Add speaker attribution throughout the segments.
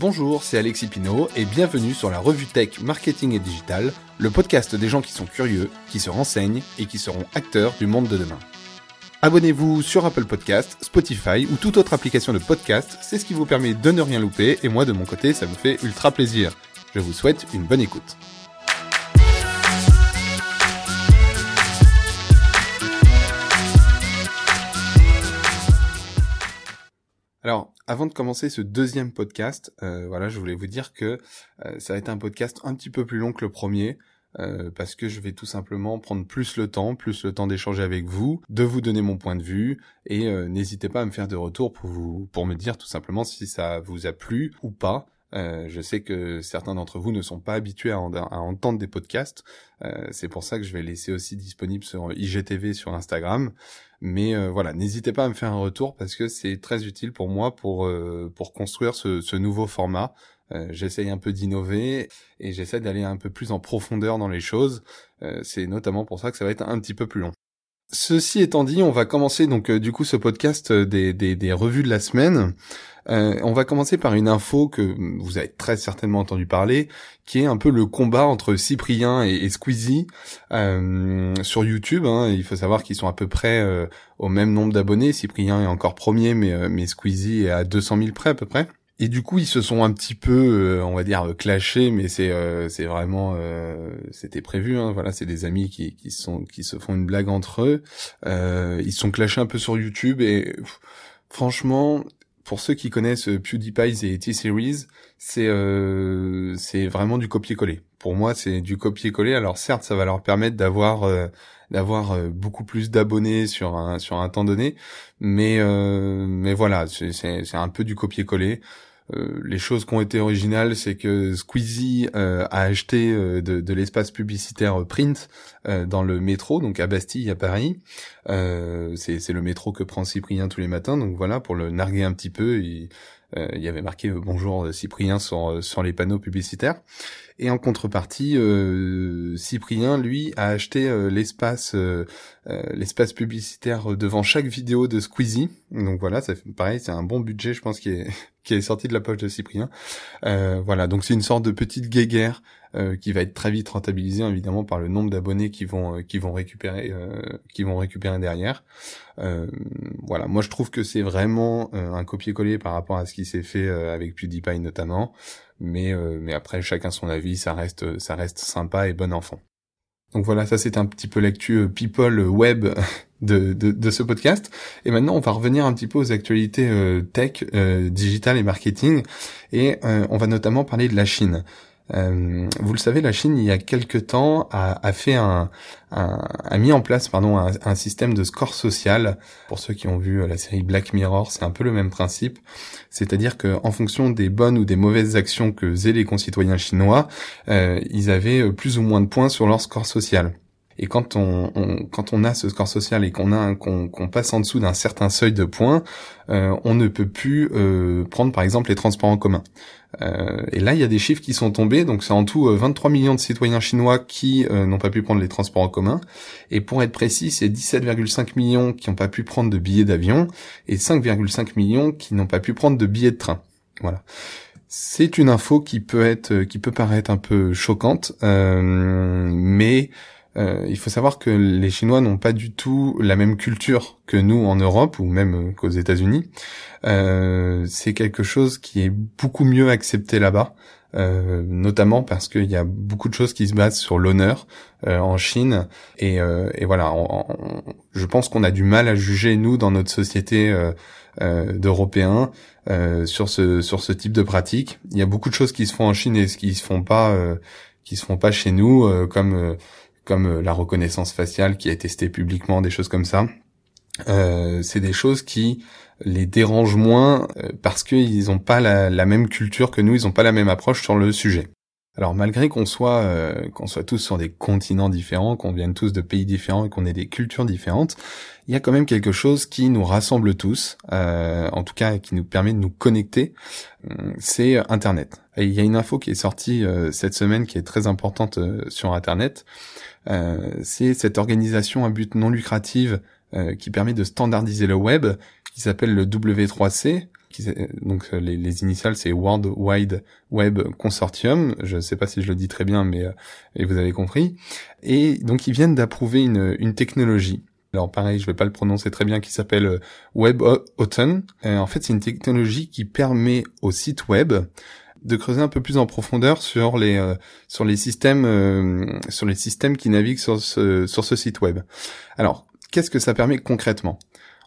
Speaker 1: Bonjour, c'est Alexis Pinault et bienvenue sur la revue Tech Marketing et Digital, le podcast des gens qui sont curieux, qui se renseignent et qui seront acteurs du monde de demain. Abonnez-vous sur Apple Podcast, Spotify ou toute autre application de podcast, c'est ce qui vous permet de ne rien louper et moi de mon côté ça me fait ultra plaisir. Je vous souhaite une bonne écoute. Alors, avant de commencer ce deuxième podcast, euh, voilà, je voulais vous dire que euh, ça va être un podcast un petit peu plus long que le premier. Euh, parce que je vais tout simplement prendre plus le temps, plus le temps d'échanger avec vous, de vous donner mon point de vue, et n'hésitez pas à me faire de retour pour vous, pour me dire tout simplement si ça vous a plu ou pas. je sais que certains d'entre vous ne sont pas habitués à, à entendre des podcasts. c'est pour ça que je vais laisser aussi disponible sur IGTV sur Instagram. Mais euh, voilà, n'hésitez pas à me faire un retour parce que c'est très utile pour moi pour euh, pour construire ce, nouveau format. Euh, j'essaye un peu d'innover et j'essaie d'aller un peu plus en profondeur dans les choses. c'est notamment pour ça que ça va être un petit peu plus long. Ceci étant dit, on va commencer donc du coup ce podcast des, des, des revues de la semaine. Euh, on va commencer par une info que vous avez très certainement entendu parler, qui est un peu le combat entre Cyprien et, Squeezie euh, sur YouTube. Hein. Il faut savoir qu'ils sont à peu près euh, au même nombre d'abonnés. Cyprien est encore premier, mais, mais Squeezie est à 200 000 près à peu près. Et du coup, ils se sont un petit peu, on va dire, clashés, mais c'est c'est vraiment, c'était prévu. Hein, voilà, c'est des amis qui qui sont qui se font une blague entre eux. ils se sont clashés un peu sur YouTube et franchement, pour ceux qui connaissent euh, PewDiePie et T-Series, c'est euh, c'est vraiment du copier-coller. Pour moi, c'est du copier-coller. Alors certes, ça va leur permettre d'avoir euh, d'avoir euh, beaucoup plus d'abonnés sur un sur un temps donné, mais mais voilà, c'est c'est un peu du copier-coller. Euh, les choses qui ont été originales, c'est que Squeezie euh, a acheté euh, de, l'espace publicitaire print dans le métro, donc à Bastille, à Paris. c'est le métro que prend Cyprien tous les matins, donc voilà, pour le narguer un petit peu, il, il y avait marqué bonjour Cyprien sur, sur les panneaux publicitaires. Et en contrepartie, Cyprien, lui, a acheté l'espace l'espace publicitaire devant chaque vidéo de Squeezie. Donc voilà, pareil, c'est un bon budget, je pense, qui est sorti de la poche de Cyprien. voilà, donc c'est une sorte de petite guéguerre qui va être très vite rentabilisée évidemment par le nombre d'abonnés qui vont qui vont récupérer qui vont récupérer derrière. voilà, moi je trouve que c'est vraiment un copier-coller par rapport à ce qui s'est fait avec PewDiePie notamment mais euh, mais après chacun son avis, ça reste ça reste sympa et bon enfant. Donc voilà, ça c'est un petit peu l'actu euh, people euh, web de, de, ce podcast. Et maintenant, on va revenir un petit peu aux actualités tech, euh, digital et marketing. Et on va notamment parler de la Chine. Euh, vous le savez, la Chine, il y a quelque temps, a, a fait un, un, a mis en place, pardon, un, un, système de score social. Pour ceux qui ont vu la série Black Mirror, c'est un peu le même principe. C'est-à-dire que, en fonction des bonnes ou des mauvaises actions que faisaient les concitoyens chinois, euh, ils avaient plus ou moins de points sur leur score social. Et quand on, quand on a ce score social et qu'on a qu'on passe en dessous d'un certain seuil de points, euh, on ne peut plus euh, prendre par exemple les transports en commun. Euh, et là, il y a des chiffres qui sont tombés. Donc, c'est en tout 23 millions de citoyens chinois qui n'ont pas pu prendre les transports en commun. Et pour être précis, c'est 17,5 millions qui n'ont pas pu prendre de billets d'avion et 5,5 millions qui n'ont pas pu prendre de billets de train. Voilà. C'est une info qui peut être, qui peut paraître un peu choquante, mais euh, il faut savoir que les Chinois n'ont pas du tout la même culture que nous en Europe ou même euh, qu'aux États-Unis. Euh, c'est quelque chose qui est beaucoup mieux accepté là-bas. Euh, notamment parce qu'il y a beaucoup de choses qui se basent sur l'honneur euh, en Chine et, et voilà je pense qu'on a du mal à juger nous dans notre société d'Européens sur ce sur ce type de pratique il y a beaucoup de choses qui se font en Chine et qui se font pas qui se font pas chez nous comme comme euh, la reconnaissance faciale qui est testée publiquement, des choses comme ça. Euh, c'est des choses qui les dérangent moins euh, parce qu'ils n'ont pas la, même culture que nous, ils n'ont pas la même approche sur le sujet. Alors malgré qu'on soit qu'on soit tous sur des continents différents, qu'on vienne tous de pays différents et qu'on ait des cultures différentes, il y a quand même quelque chose qui nous rassemble tous, en tout cas qui nous permet de nous connecter, c'est Internet. Et il y a une info qui est sortie cette semaine qui est très importante sur Internet, euh, c'est cette organisation à but non lucratif euh, qui permet de standardiser le web, qui s'appelle le W3C. donc les, les initiales c'est World Wide Web Consortium. Je ne sais pas si je le dis très bien, mais et vous avez compris. Et donc ils viennent d'approuver une, une technologie alors pareil, je vais pas le prononcer très bien, qui s'appelle Web WebAuthn. en fait, c'est une technologie qui permet au site web de creuser un peu plus en profondeur sur les euh, sur les systèmes euh, sur les systèmes qui naviguent sur ce sur ce site web. Alors, qu'est-ce que ça permet concrètement?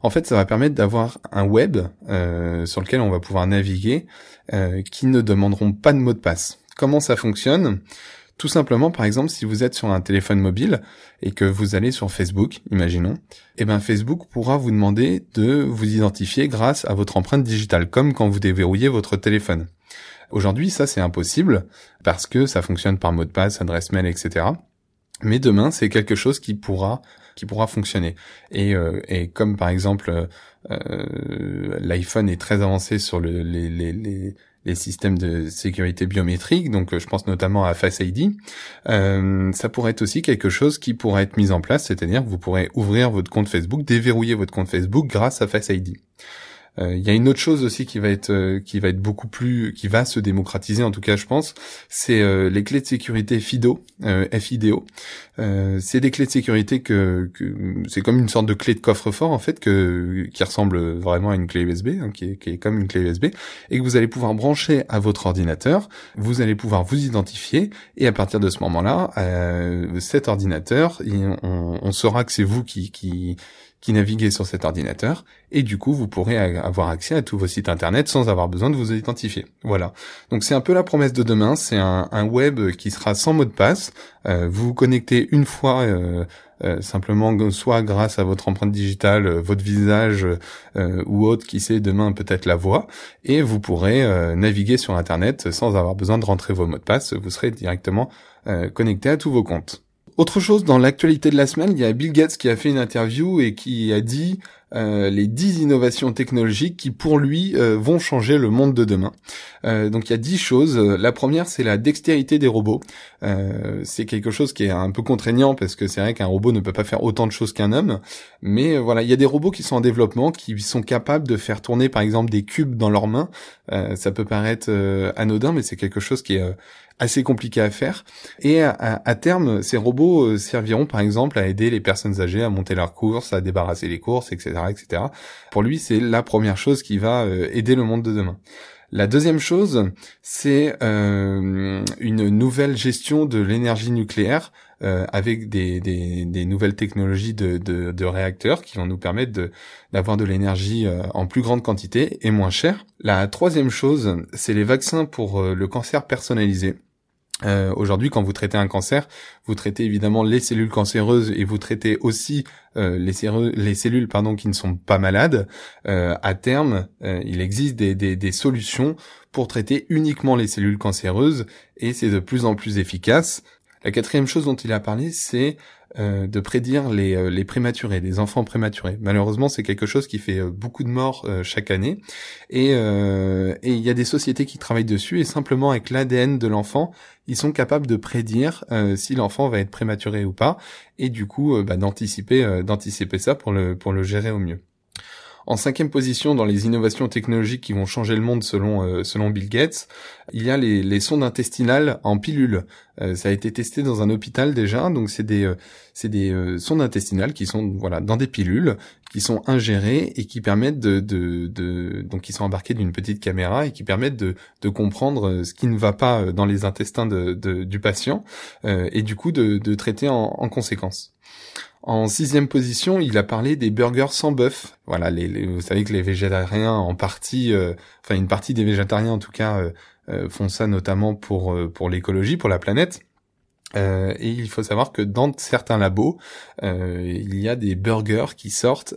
Speaker 1: En fait, ça va permettre d'avoir un web euh, sur lequel on va pouvoir naviguer qui ne demanderont pas de mot de passe. Comment ça fonctionne? Tout simplement, par exemple, si vous êtes sur un téléphone mobile et que vous allez sur Facebook, imaginons, eh ben Facebook pourra vous demander de vous identifier grâce à votre empreinte digitale, comme quand vous déverrouillez votre téléphone. Aujourd'hui, ça c'est impossible parce que ça fonctionne par mot de passe, adresse mail, etc. Mais demain, c'est quelque chose qui pourra qui pourra fonctionner. Et, euh, et comme par exemple euh, l'iPhone est très avancé sur le, les, les, les, les, systèmes de sécurité biométrique, donc je pense notamment à Face ID, euh, ça pourrait être aussi quelque chose qui pourrait être mis en place, c'est-à-dire que vous pourrez ouvrir votre compte Facebook, déverrouiller votre compte Facebook grâce à Face ID. Euh, il y a une autre chose aussi qui va être euh, qui va être beaucoup plus qui va se démocratiser en tout cas je pense, c'est euh, les clés de sécurité FIDO, FIDO. c'est des clés de sécurité que, que c'est comme une sorte de clé de coffre-fort en fait que qui ressemble vraiment à une clé USB, hein, qui, est, qui est comme une clé USB et que vous allez pouvoir brancher à votre ordinateur. Vous allez pouvoir vous identifier et à partir de ce moment-là, cet ordinateur, on, on saura que c'est vous qui qui qui naviguez sur cet ordinateur, et du coup vous pourrez avoir accès à tous vos sites internet sans avoir besoin de vous identifier. Voilà. Donc c'est un peu la promesse de demain, c'est un, web qui sera sans mot de passe. Euh, vous vous connectez une fois euh, euh, simplement soit grâce à votre empreinte digitale, votre visage ou autre qui sait demain peut-être la voix, et vous pourrez naviguer sur internet sans avoir besoin de rentrer vos mots de passe. Vous serez directement connecté à tous vos comptes. Autre chose, dans l'actualité de la semaine, il y a Bill Gates qui a fait une interview et qui a dit euh, les 10 innovations technologiques qui, pour lui, euh, vont changer le monde de demain. Euh, donc il y a 10 choses. La première, c'est la dextérité des robots. c'est quelque chose qui est un peu contraignant parce que c'est vrai qu'un robot ne peut pas faire autant de choses qu'un homme. Mais voilà, il y a des robots qui sont en développement, qui sont capables de faire tourner, par exemple, des cubes dans leurs mains. ça peut paraître anodin, mais c'est quelque chose qui est assez compliqué à faire. Et à, terme, ces robots serviront par exemple à aider les personnes âgées à monter leurs courses, à débarrasser les courses, etc., Pour lui, c'est la première chose qui va euh, aider le monde de demain. La deuxième chose, c'est euh, une nouvelle gestion de l'énergie nucléaire avec des, nouvelles technologies de, de, réacteurs qui vont nous permettre d'avoir de, l'énergie en plus grande quantité et moins cher. La troisième chose, c'est les vaccins pour le cancer personnalisé. Euh, Aujourd'hui, quand vous traitez un cancer, vous traitez évidemment les cellules cancéreuses et vous traitez aussi euh, les, les, cellules pardon qui ne sont pas malades. Euh, à terme, il existe des, solutions pour traiter uniquement les cellules cancéreuses et c'est de plus en plus efficace. La quatrième chose dont il a parlé, c'est euh, de prédire les, euh, les prématurés, les enfants prématurés. Malheureusement, c'est quelque chose qui fait euh, beaucoup de morts chaque année. Et il y a des sociétés qui travaillent dessus et simplement avec l'ADN de l'enfant, ils sont capables de prédire si l'enfant va être prématuré ou pas, et du coup bah, d'anticiper d'anticiper ça pour le pour le gérer au mieux. En cinquième position dans les innovations technologiques qui vont changer le monde selon euh, selon Bill Gates, il y a les, sondes intestinales en pilule. Euh, ça a été testé dans un hôpital déjà, donc c'est des euh, c'est des sondes intestinales qui sont voilà dans des pilules qui sont ingérées et qui permettent de, de, de donc qui sont embarquées d'une petite caméra et qui permettent de, de comprendre ce qui ne va pas dans les intestins de, du patient et du coup de, de traiter en conséquence. En sixième position, il a parlé des burgers sans bœuf. Voilà, les, vous savez que les végétariens, en partie, euh, enfin une partie des végétariens en tout cas, euh, euh, font ça notamment pour pour l'écologie, pour la planète. et il faut savoir que dans certains labos, il y a des burgers qui sortent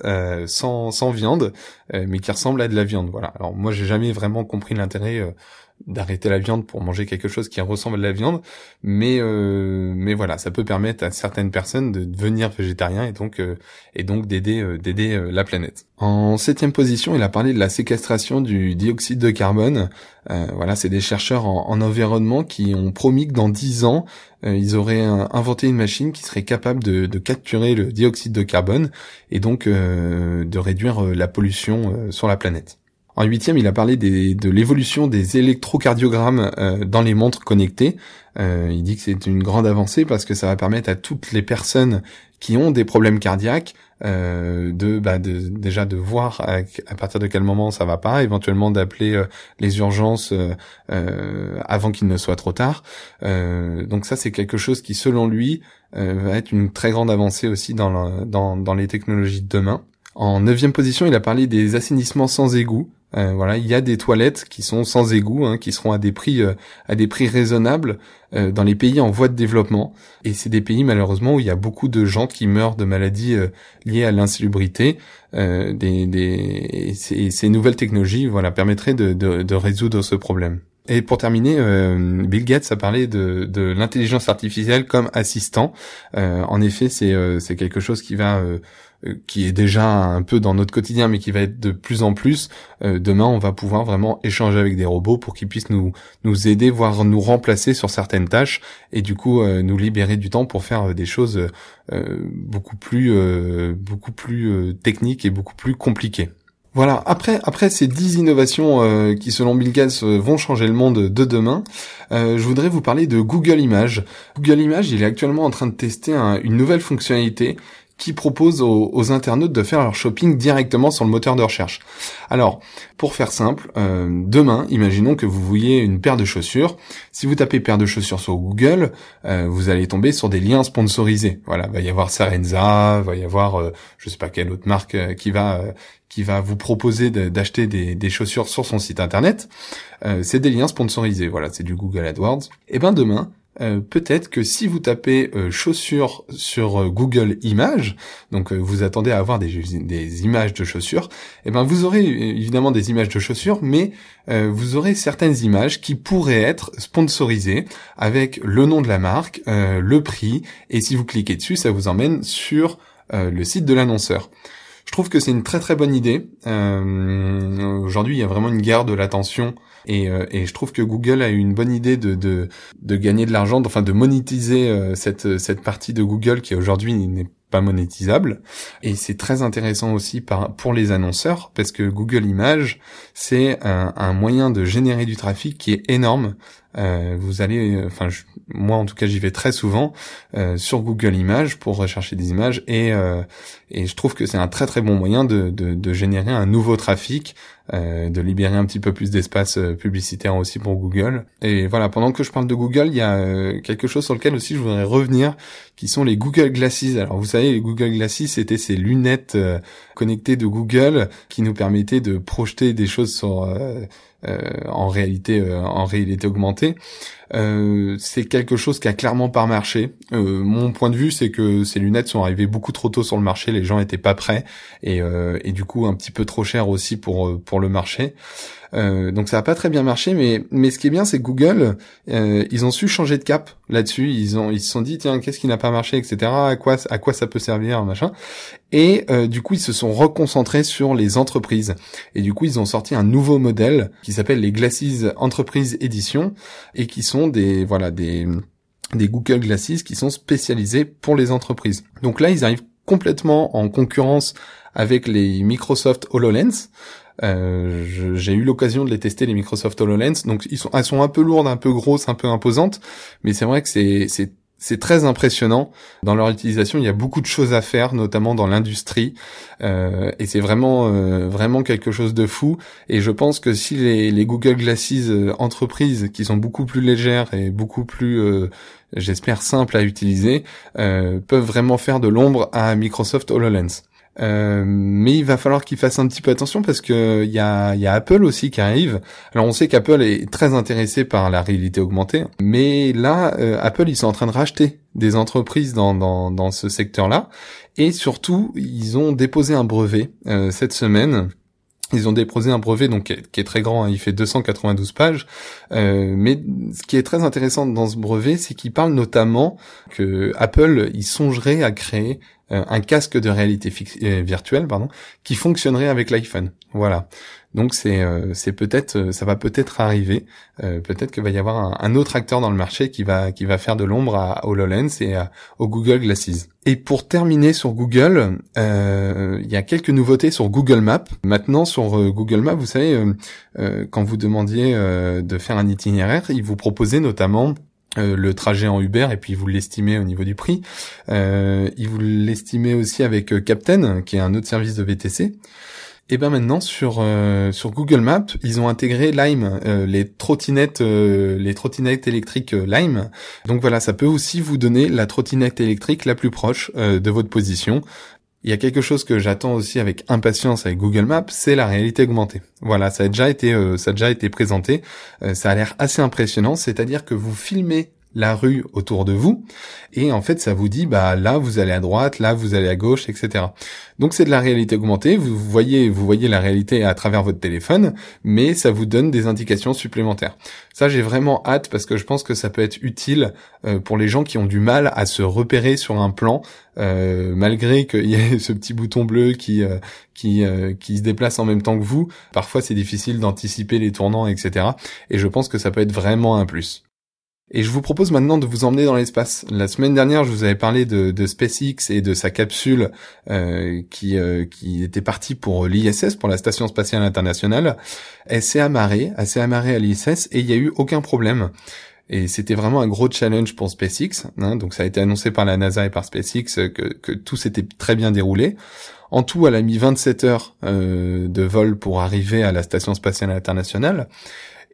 Speaker 1: sans, sans viande, mais qui ressemblent à de la viande. Voilà. Alors moi, j'ai jamais vraiment compris l'intérêt d'arrêter la viande pour manger quelque chose qui ressemble à la viande, mais euh, mais voilà, ça peut permettre à certaines personnes de devenir végétariens et donc euh, et donc d'aider euh, d'aider la planète. En septième position, il a parlé de la séquestration du dioxyde de carbone. voilà, c'est des chercheurs en, en, environnement qui ont promis que dans dix ans, ils auraient inventé une machine qui serait capable de capturer le dioxyde de carbone et donc de réduire la pollution sur la planète. En huitième, il a parlé de l'évolution des électrocardiogrammes euh, dans les montres connectées. Euh, il dit que c'est une grande avancée parce que ça va permettre à toutes les personnes qui ont des problèmes cardiaques euh, de, bah, de, déjà de voir à, partir de quel moment ça va pas, éventuellement d'appeler les urgences avant qu'il ne soit trop tard. donc ça c'est quelque chose qui selon lui va être une très grande avancée aussi dans, dans, dans les technologies de demain. En neuvième position, il a parlé des assainissements sans égout. Euh, voilà, il y a des toilettes qui sont sans égout, hein, qui seront à des prix euh, à des prix raisonnables euh, dans les pays en voie de développement. Et c'est des pays malheureusement où il y a beaucoup de gens qui meurent de maladies liées à l'insalubrité. des, des ces, nouvelles technologies, voilà, permettraient de, de, de résoudre ce problème. Et pour terminer, Bill Gates a parlé de, de l'intelligence artificielle comme assistant. en effet, c'est c'est quelque chose qui va euh, qui est déjà un peu dans notre quotidien, mais qui va être de plus en plus. Euh, demain, on va pouvoir vraiment échanger avec des robots pour qu'ils puissent nous nous aider, voire nous remplacer sur certaines tâches, et du coup euh, nous libérer du temps pour faire des choses beaucoup plus beaucoup plus techniques et beaucoup plus compliquées. Voilà. Après, après ces dix innovations qui, selon Bill Gates, vont changer le monde de demain, je voudrais vous parler de Google Images. Google Images, il est actuellement en train de tester une nouvelle fonctionnalité qui propose aux, internautes de faire leur shopping directement sur le moteur de recherche. Alors, pour faire simple, euh, demain, imaginons que vous voyez une paire de chaussures. Si vous tapez paire de chaussures sur Google, euh, vous allez tomber sur des liens sponsorisés. Voilà, va y avoir Sarenza, va y avoir, euh, je sais pas quelle autre marque euh, qui va qui va vous proposer d'acheter des, des, chaussures sur son site internet. c'est des liens sponsorisés. Voilà, c'est du Google AdWords. Et ben demain, euh, peut-être que si vous tapez euh, chaussures sur euh, Google Images, donc vous attendez à avoir des, des images de chaussures, et eh ben vous aurez évidemment des images de chaussures, mais vous aurez certaines images qui pourraient être sponsorisées avec le nom de la marque, le prix, et si vous cliquez dessus, ça vous emmène sur le site de l'annonceur. Je trouve que c'est une très très bonne idée. Aujourd'hui, il y a vraiment une guerre de l'attention et, euh, et, je trouve que Google a eu une bonne idée de, de, de gagner de l'argent, enfin de monétiser euh, cette, cette partie de Google qui aujourd'hui n'est pas monétisable. Et c'est très intéressant aussi par, pour les annonceurs parce que Google Images, c'est un, un, moyen de générer du trafic qui est énorme. Euh, vous allez, enfin moi en tout cas j'y vais très souvent euh, sur Google Images pour rechercher des images et, euh, et je trouve que c'est un très très bon moyen de, de, de générer un nouveau trafic euh, de libérer un petit peu plus d'espace euh, publicitaire aussi pour Google. Et voilà, pendant que je parle de Google, il y a euh, quelque chose sur lequel aussi je voudrais revenir, qui sont les Google Glasses. Alors vous savez, les Google Glasses, c'était ces lunettes connectées de Google qui nous permettaient de projeter des choses sur en réalité en réalité augmentée. Euh, c'est quelque chose qui a clairement pas marché. Euh, mon point de vue, c'est que ces lunettes sont arrivées beaucoup trop tôt sur le marché, gens étaient pas prêts et, euh, et du coup un petit peu trop cher aussi pour pour le marché. Euh, donc ça a pas très bien marché, mais mais ce qui est bien, c'est Google, euh, ils ont su changer de cap là-dessus. Ils ont ils se sont dit tiens qu'est-ce qui n'a pas marché, etc. À quoi à quoi ça peut servir, machin. Et euh, du coup ils se sont reconcentrés sur les entreprises. Et du coup ils ont sorti un nouveau modèle qui s'appelle les Glasses Enterprise Edition et qui sont des voilà des des Google Glasses qui sont spécialisés pour les entreprises. Donc là ils arrivent complètement en concurrence avec les Microsoft HoloLens. Euh, j'ai eu l'occasion de les tester les Microsoft HoloLens, donc ils sont, elles sont un peu lourdes, un peu grosses, un peu imposantes, mais c'est vrai que c'est très impressionnant dans leur utilisation. Il y a beaucoup de choses à faire, notamment dans l'industrie, euh, et c'est vraiment euh, vraiment quelque chose de fou. Et je pense que si les, les Google Glasses euh, entreprises, qui sont beaucoup plus légères et beaucoup plus, euh, j'espère, simples à utiliser, peuvent vraiment faire de l'ombre à Microsoft HoloLens. Euh, mais il va falloir qu'ils fassent un petit peu attention parce que il y a, y a Apple aussi qui arrive. Alors on sait qu'Apple est très intéressé par la réalité augmentée, mais là euh, Apple ils sont en train de racheter des entreprises dans, dans, dans ce secteur-là et surtout ils ont déposé un brevet euh, cette semaine ils ont déposé un brevet donc qui est, très grand, hein, il fait 292 pages. Euh, mais ce qui est très intéressant dans ce brevet, c'est qu'il parle notamment que Apple, il songerait à créer euh, un casque de réalité euh, virtuelle, pardon, qui fonctionnerait avec l'iPhone. Voilà. Donc c'est c'est peut-être ça va peut-être arriver. peut-être qu'il va y avoir un, autre acteur dans le marché qui va qui va faire de l'ombre à HoloLens et au Google Glasses. Et pour terminer sur Google, il y a quelques nouveautés sur Google Maps. Maintenant sur Google Maps, vous savez, quand vous demandiez de faire un itinéraire, il vous proposait notamment euh, le trajet en Uber et puis vous l'estimez au niveau du prix. Euh, il vous l'estimez aussi avec euh, Captain, qui est un autre service de VTC. Et ben maintenant sur euh, sur Google Maps, ils ont intégré Lime, les trottinettes les trottinettes électriques Lime. Donc voilà, ça peut aussi vous donner la trottinette électrique la plus proche de votre position. Il y a quelque chose que j'attends aussi avec impatience avec Google Maps, c'est la réalité augmentée. Voilà, ça a déjà été, euh, ça a déjà été présenté. Euh, ça a l'air assez impressionnant, c'est-à-dire que vous filmez la rue autour de vous. Et en fait ça vous dit bah là vous allez à droite là vous allez à gauche etc donc c'est de la réalité augmentée. Vous voyez vous voyez la réalité à travers votre téléphone mais ça vous donne des indications supplémentaires. Ça j'ai vraiment hâte parce que je pense que ça peut être utile euh, pour les gens qui ont du mal à se repérer sur un plan euh, malgré qu'il y ait ce petit bouton bleu qui euh, qui qui se déplace en même temps que vous. Parfois c'est difficile d'anticiper les tournants etc et je pense que ça peut être vraiment un plus et je vous propose maintenant de vous emmener dans l'espace. La semaine dernière, je vous avais parlé de, SpaceX et de sa capsule euh, qui, euh, qui était partie pour l'ISS, pour la Station Spatiale Internationale. Elle s'est amarrée, elle s'est amarrée à l'ISS et il n'y a eu aucun problème. Et c'était vraiment un gros challenge pour SpaceX. Hein, donc ça a été annoncé par la NASA et par SpaceX que, que tout s'était très bien déroulé. En tout, elle a mis 27 heures euh, de vol pour arriver à la Station Spatiale Internationale.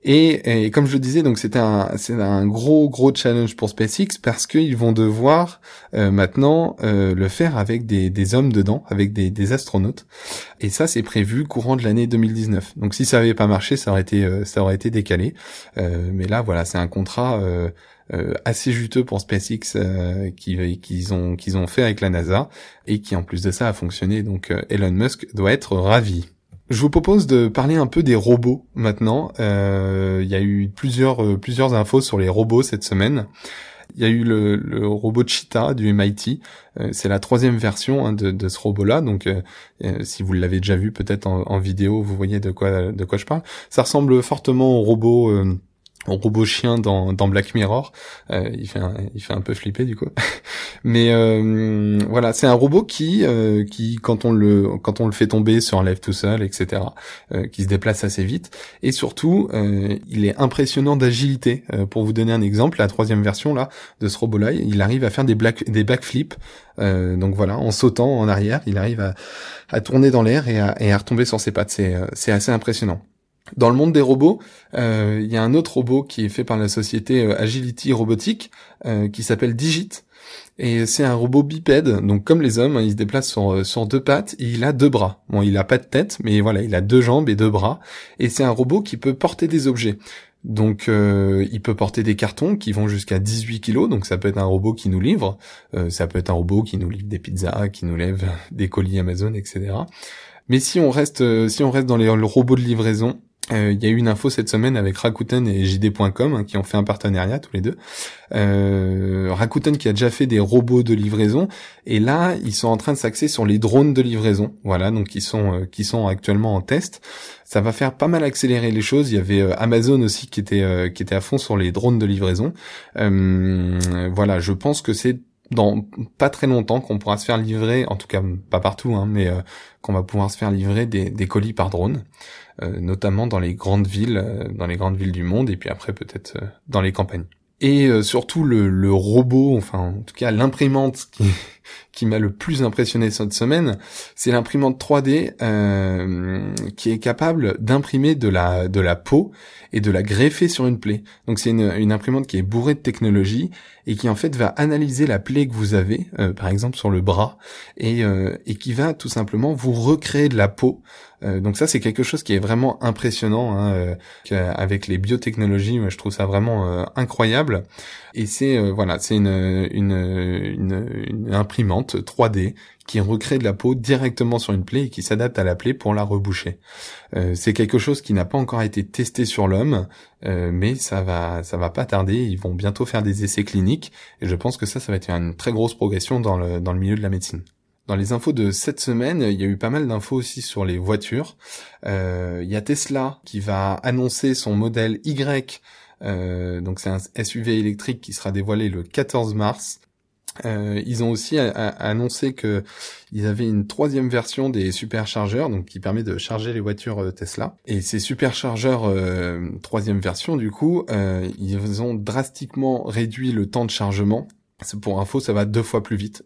Speaker 1: Et, et, comme je le disais, donc c'était un, c'est un gros gros challenge pour SpaceX parce qu'ils vont devoir euh, maintenant euh, le faire avec des, des, hommes dedans, avec des, des astronautes. Et ça, c'est prévu courant de l'année 2019. Donc si ça avait pas marché, ça aurait été euh, ça aurait été décalé. mais là, voilà, c'est un contrat. assez juteux pour SpaceX qu'ils ont qu'ils ont fait avec la NASA et qui en plus de ça a fonctionné donc Elon Musk doit être ravi. Je vous propose de parler un peu des robots maintenant. Euh, il y a eu plusieurs euh, plusieurs infos sur les robots cette semaine. Il y a eu le, le robot Cheetah du MIT. Euh, c'est la troisième version hein, de, de, ce robot-là. Donc, si vous l'avez déjà vu peut-être en, en, vidéo, vous voyez de quoi de quoi je parle. Ça ressemble fortement au robot robot chien dans, dans Black Mirror. Euh, il fait un, il fait un peu flipper du coup. Mais euh, voilà, c'est un robot qui euh, qui quand on le quand on le fait tomber se relève tout seul, etc. Euh, qui se déplace assez vite et surtout euh, il est impressionnant d'agilité. pour vous donner un exemple, la troisième version là de ce robot-là, il arrive à faire des black des backflips. donc voilà, en sautant en arrière, il arrive à, à tourner dans l'air et à, et à retomber sur ses pattes. C'est c'est assez impressionnant. Dans le monde des robots, euh, il y a un autre robot qui est fait par la société euh, Agility Robotics euh, qui s'appelle Digit. Et c'est un robot bipède, donc comme les hommes, hein, il se déplace sur, sur deux pattes et il a deux bras. Bon, il a pas de tête, mais voilà, il a deux jambes et deux bras. Et c'est un robot qui peut porter des objets. Donc il peut porter des cartons qui vont jusqu'à 18 kilos, donc ça peut être un robot qui nous livre, ça peut être un robot qui nous livre des pizzas, qui nous lève des colis Amazon, etc. Mais si on reste, si on reste dans les robots de livraison, euh, il y a eu une info cette semaine avec Rakuten et JD.com hein, qui ont fait un partenariat tous les deux. Euh, Rakuten qui a déjà fait des robots de livraison et là ils sont en train de s'axer sur les drones de livraison. Voilà donc qui sont euh, qui sont actuellement en test. Ça va faire pas mal accélérer les choses. Il y avait Amazon aussi qui était qui était à fond sur les drones de livraison. voilà je pense que c'est dans pas très longtemps qu'on pourra se faire livrer, en tout cas pas partout, hein, mais qu'on va pouvoir se faire livrer des colis par drone. Euh, notamment dans les grandes villes, euh, dans les grandes villes du monde, et puis après peut-être euh, dans les campagnes. Et surtout le, le, robot, enfin en tout cas l'imprimante qui, qui m'a le plus impressionné cette semaine, c'est l'imprimante 3D euh, qui est capable d'imprimer de la de la peau et de la greffer sur une plaie. Donc c'est une, une, imprimante qui est bourrée de technologie et qui en fait va analyser la plaie que vous avez, euh, par exemple sur le bras, et, euh, et qui va tout simplement vous recréer de la peau. Euh, donc ça c'est quelque chose qui est vraiment impressionnant hein, avec les biotechnologies. je trouve ça vraiment incroyable. Et c'est voilà, c'est une, une, une, une imprimante 3D qui recrée de la peau directement sur une plaie et qui s'adapte à la plaie pour la reboucher. Euh, c'est quelque chose qui n'a pas encore été testé sur l'homme, euh, mais ça va, ça va pas tarder. Ils vont bientôt faire des essais cliniques et je pense que ça, ça va être une très grosse progression dans le dans le milieu de la médecine. Dans les infos de cette semaine, il y a eu pas mal d'infos aussi sur les voitures. Euh, il y a Tesla qui va annoncer son modèle Y. Euh, donc c'est un SUV électrique qui sera dévoilé le 14 mars. Euh, ils ont aussi annoncé que ils avaient une troisième version des superchargeurs, donc qui permet de charger les voitures Tesla. Et ces superchargeurs troisième version, du coup, ils ont drastiquement réduit le temps de chargement. Pour info, ça va deux fois plus vite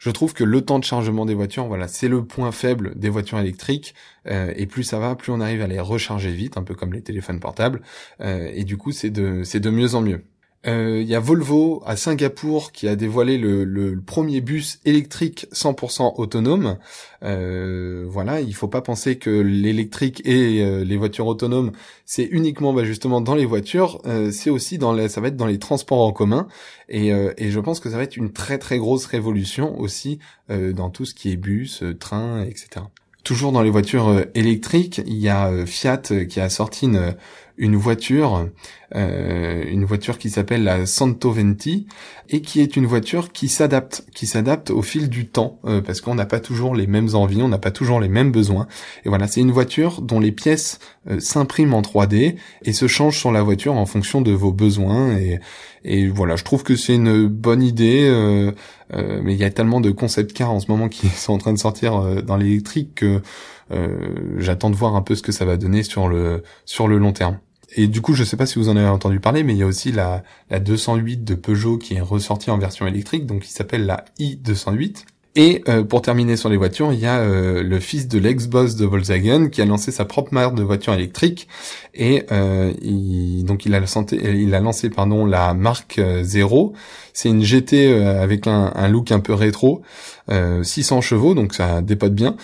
Speaker 1: je trouve que le temps de chargement des voitures, voilà, c'est le point faible des voitures électriques. Euh, et plus ça va, plus on arrive à les recharger vite, un peu comme les téléphones portables. Euh, et du coup, c'est de, c'est de mieux en mieux. Il euh, y a Volvo à Singapour qui a dévoilé le, premier bus électrique 100% autonome. Euh, voilà, il faut pas penser que l'électrique et euh, les voitures autonomes, c'est uniquement bah, justement dans les voitures. c'est aussi dans les, ça va être dans les transports en commun. Et, et, je pense que ça va être une très très grosse révolution aussi dans tout ce qui est bus, train, etc. Toujours dans les voitures électriques, il y a Fiat qui a sorti une voiture, euh, une voiture qui s'appelle la Santoventi et qui est une voiture qui s'adapte, qui s'adapte au fil du temps euh, parce qu'on n'a pas toujours les mêmes envies, on n'a pas toujours les mêmes besoins. Et voilà, c'est une voiture dont les pièces euh, s'impriment en 3D et se changent sur la voiture en fonction de vos besoins. Et, et voilà, je trouve que c'est une bonne idée. mais il y a tellement de concept cars en ce moment qui sont en train de sortir dans l'électrique que j'attends de voir un peu ce que ça va donner sur le sur le long terme. Et du coup, je sais pas si vous en avez entendu parler, mais il y a aussi la, la 208 de Peugeot qui est ressortie en version électrique, donc qui s'appelle la i208. Et euh, pour terminer sur les voitures, il y a euh, le fils de l'ex-boss de Volkswagen qui a lancé sa propre marque de voiture électrique et euh, il, donc il a, il a lancé pardon la marque Zero. C'est une GT avec un, un, look un peu rétro, 600 chevaux donc ça dépote bien.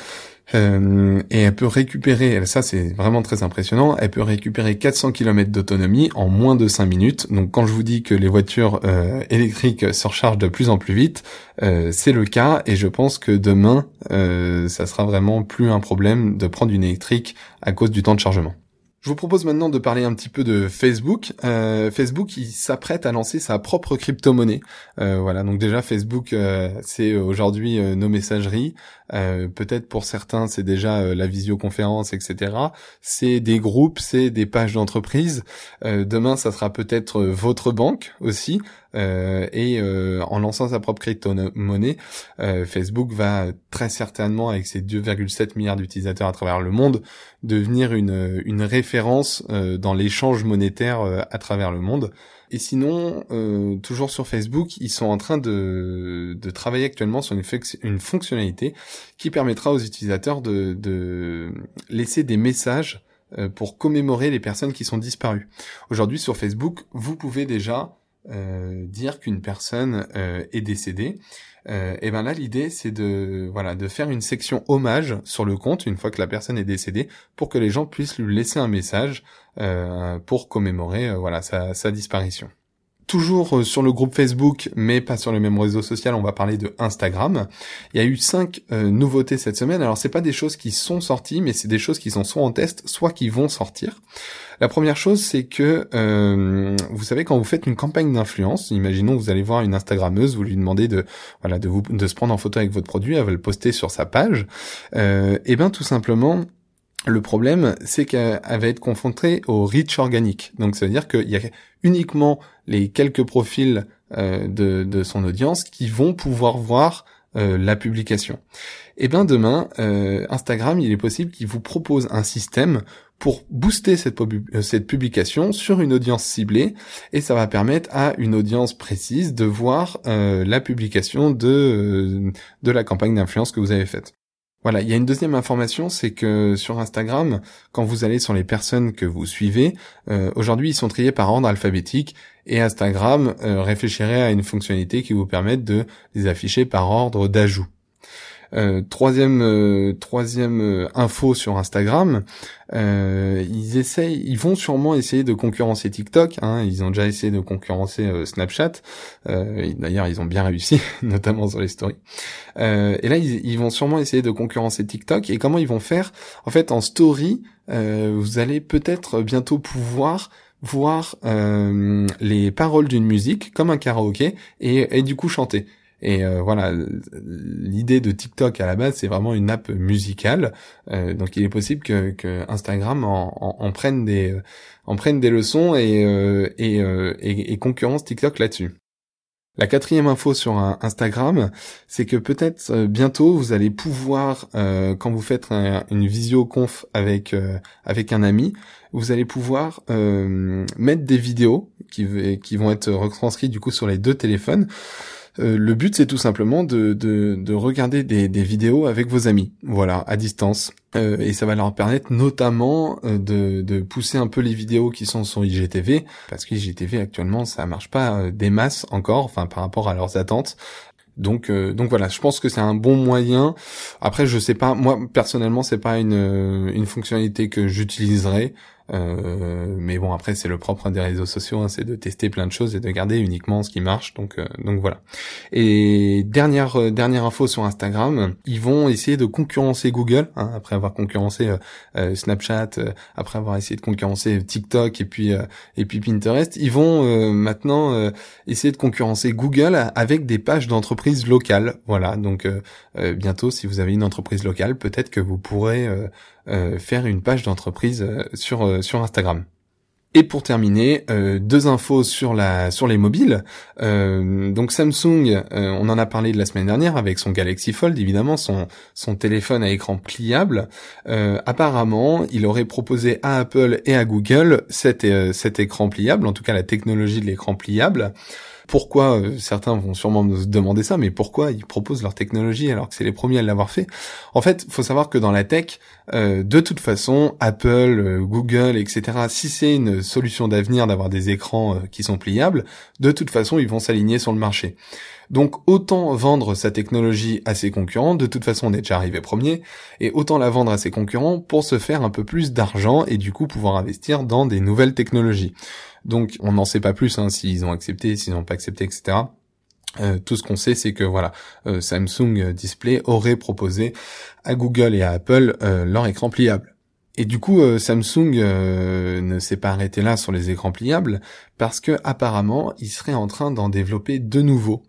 Speaker 1: Euh, et elle peut récupérer, ça c'est vraiment très impressionnant, elle peut récupérer 400 km d'autonomie en moins de 5 minutes. Donc quand je vous dis que les voitures euh, électriques se rechargent de plus en plus vite, euh, c'est le cas et je pense que demain, ça sera vraiment plus un problème de prendre une électrique à cause du temps de chargement. Je vous propose maintenant de parler un petit peu de Facebook. Facebook, il s'apprête à lancer sa propre crypto-monnaie. Voilà, donc déjà Facebook, c'est aujourd'hui nos messageries. Peut-être pour certains, c'est déjà la visioconférence, etc. C'est des groupes, c'est des pages d'entreprise. demain, ça sera peut-être votre banque aussi. Euh, et euh, en lançant sa propre crypto-monnaie, euh, Facebook va très certainement, avec ses 2,7 milliards d'utilisateurs à travers le monde, devenir une, une référence dans l'échange monétaire à travers le monde. Et sinon, toujours sur Facebook, ils sont en train de, travailler actuellement sur une, fonctionnalité qui permettra aux utilisateurs de, laisser des messages pour commémorer les personnes qui sont disparues. Aujourd'hui sur Facebook, vous pouvez déjà euh, dire qu'une personne euh, est décédée, euh, et ben là l'idée c'est de voilà de faire une section hommage sur le compte une fois que la personne est décédée pour que les gens puissent lui laisser un message pour commémorer voilà sa, sa disparition. Toujours sur le groupe Facebook, mais pas sur le même réseau social, on va parler de Instagram. Il y a eu cinq nouveautés cette semaine. Alors c'est pas des choses qui sont sorties, mais c'est des choses qui sont soit en test, soit qui vont sortir. La première chose, c'est que euh, vous savez quand vous faites une campagne d'influence, imaginons vous allez voir une Instagrammeuse, vous lui demandez de voilà de vous de se prendre en photo avec votre produit, elle va le poster sur sa page. Euh, et ben tout simplement, le problème, c'est qu'elle va être confrontée au reach organique. Donc, ça veut dire qu'il y a uniquement les quelques profils euh, de, son audience qui vont pouvoir voir euh, la publication. Et eh bien demain, euh, Instagram, il est possible qu'il vous propose un système pour booster cette, cette publication sur une audience ciblée et ça va permettre à une audience précise de voir la publication de, de la campagne d'influence que vous avez faite. Voilà, il y a une deuxième information, c'est que sur Instagram, quand vous allez sur les personnes que vous suivez, aujourd'hui ils sont triés par ordre alphabétique et Instagram réfléchirait à une fonctionnalité qui vous permette de les afficher par ordre d'ajout. Euh, troisième euh, troisième euh, info sur Instagram, ils essayent, ils vont sûrement essayer de concurrencer TikTok. Hein, ils ont déjà essayé de concurrencer Snapchat. D'ailleurs, ils ont bien réussi, notamment sur les stories. et là, ils, vont sûrement essayer de concurrencer TikTok. Et comment ils vont faire? En fait, en story, vous allez peut-être bientôt pouvoir voir les paroles d'une musique comme un karaoké et du coup chanter. Et euh, voilà, l'idée de TikTok à la base, c'est vraiment une app musicale. Euh, donc il est possible que, que Instagram en, en, prenne des en prenne des leçons et et, et, et concurrence TikTok là-dessus. La quatrième info sur Instagram, c'est que peut-être euh, bientôt vous allez pouvoir, euh, quand vous faites une visio-conf avec euh, avec un ami, vous allez pouvoir mettre des vidéos qui, qui vont être retranscrites du coup sur les deux téléphones. Le but c'est tout simplement de, de, regarder des, des vidéos avec vos amis, voilà, à distance. Euh, et ça va leur permettre notamment euh, de, de, pousser un peu les vidéos qui sont sur IGTV, parce que IGTV actuellement ça marche pas euh, des masses encore, enfin par rapport à leurs attentes. Donc, donc voilà, je pense que c'est un bon moyen. Après, je sais pas, moi personnellement, c'est pas une, une fonctionnalité que j'utiliserai. Euh, mais bon, après, c'est le propre des réseaux sociaux, hein, c'est de tester plein de choses et de garder uniquement ce qui marche. Donc, euh, donc voilà. Et dernière euh, dernière info sur Instagram, ils vont essayer de concurrencer Google hein, après avoir concurrencé Snapchat, après avoir essayé de concurrencer TikTok et puis et puis Pinterest. Ils vont maintenant essayer de concurrencer Google avec des pages d'entreprises locales. Voilà. Donc bientôt, si vous avez une entreprise locale, peut-être que vous pourrez euh, faire une page d'entreprise euh, sur euh, sur Instagram. Et pour terminer, deux infos sur la sur les mobiles. donc Samsung, on en a parlé de la semaine dernière avec son Galaxy Fold, évidemment son son téléphone à écran pliable. apparemment, il aurait proposé à Apple et à Google cet cet écran pliable, en tout cas la technologie de l'écran pliable. Pourquoi euh, certains vont sûrement me demander ça, mais pourquoi ils proposent leur technologie alors que c'est les premiers à l'avoir fait? En fait, faut savoir que dans la tech, euh, de toute façon, Apple, euh, Google, etc. Si c'est une solution d'avenir d'avoir des écrans qui sont pliables, de toute façon, ils vont s'aligner sur le marché. Donc autant vendre sa technologie à ses concurrents, de toute façon on est déjà arrivé premier, et autant la vendre à ses concurrents pour se faire un peu plus d'argent et du coup pouvoir investir dans des nouvelles technologies. Donc on n'en sait pas plus hein, s'ils ont accepté, s'ils n'ont pas accepté, etc. Euh, tout ce qu'on sait, c'est que voilà, euh, Samsung Display aurait proposé à Google et à Apple euh, leur écran pliable. Et du coup, Samsung ne s'est pas arrêté là sur les écrans pliables parce que apparemment, il serait en train d'en développer de nouveaux.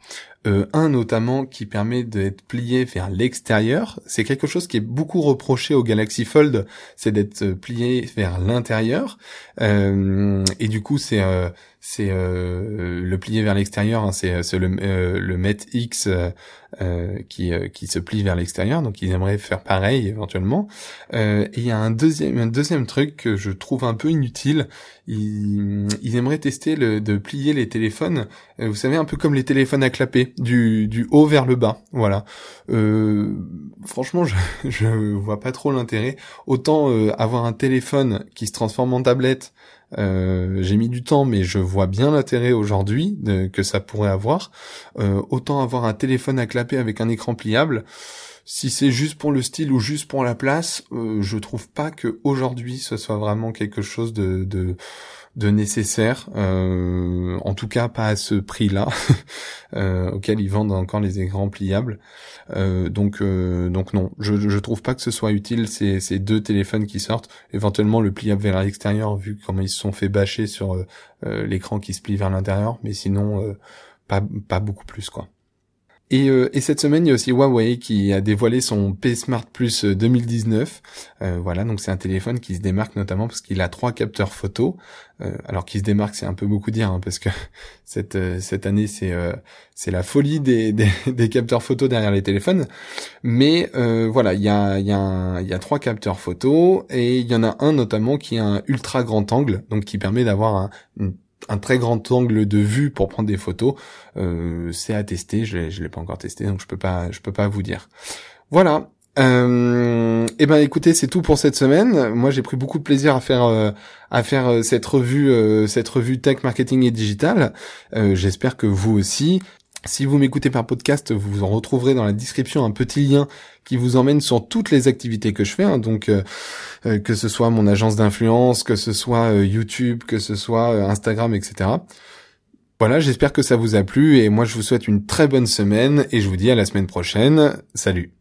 Speaker 1: Euh, un notamment qui permet d'être plié vers l'extérieur. C'est quelque chose qui est beaucoup reproché au Galaxy Fold, c'est d'être euh, plié vers l'intérieur. Euh, et du coup, c'est c'est le plié vers l'extérieur, hein, c'est le, le Met X qui qui se plie vers l'extérieur. Donc, ils aimeraient faire pareil éventuellement. et il y a un deuxième un deuxième truc que je trouve un peu inutile. Ils, aimeraient tester de plier les téléphones. vous savez, un peu comme les téléphones à clapper du, du haut vers le bas. Voilà. Euh, franchement, je, je vois pas trop l'intérêt. Autant euh, avoir un téléphone qui se transforme en tablette, euh, j'ai mis du temps, mais je vois bien l'intérêt aujourd'hui que ça pourrait avoir. autant avoir un téléphone à clapper avec un écran pliable. Si c'est juste pour le style ou juste pour la place, je trouve pas que aujourd'hui ce soit vraiment quelque chose de, de de nécessaire, euh, en tout cas pas à ce prix-là euh, auquel ils vendent encore les écrans pliables. Euh, donc donc non, je je trouve pas que ce soit utile ces ces deux téléphones qui sortent. Éventuellement le pliable vers l'extérieur vu comment ils se sont fait bâcher sur l'écran qui se plie vers l'intérieur, mais sinon pas pas beaucoup plus quoi. Et, euh, et, cette semaine, il y a aussi Huawei qui a dévoilé son P Smart Plus 2019. Euh, euh, voilà, donc c'est un téléphone qui se démarque notamment parce qu'il a trois capteurs photo. Euh, alors qu'il se démarque, c'est un peu beaucoup dire, hein, parce que cette cette année, c'est c'est la folie des, des, des, capteurs photo derrière les téléphones. Mais voilà, il y a il y a il y a trois capteurs photo et il y en a un notamment qui a un ultra grand angle, donc qui permet d'avoir un, une un très grand angle de vue pour prendre des photos. Euh, c'est à tester, je l'ai, l'ai pas encore testé, donc je peux pas, je peux pas vous dire. Voilà. Euh, eh ben écoutez, c'est tout pour cette semaine. Moi, j'ai pris beaucoup de plaisir à faire euh, à faire euh, cette revue cette revue tech marketing et digital. J'espère que vous aussi. Si vous m'écoutez par podcast, vous en retrouverez dans la description un petit lien qui vous emmène sur toutes les activités que je fais. Hein. donc euh, euh, que ce soit mon agence d'influence, que ce soit euh, YouTube, que ce soit Instagram, etc. Voilà, j'espère que ça vous a plu et moi je vous souhaite une très bonne semaine et je vous dis à la semaine prochaine. Salut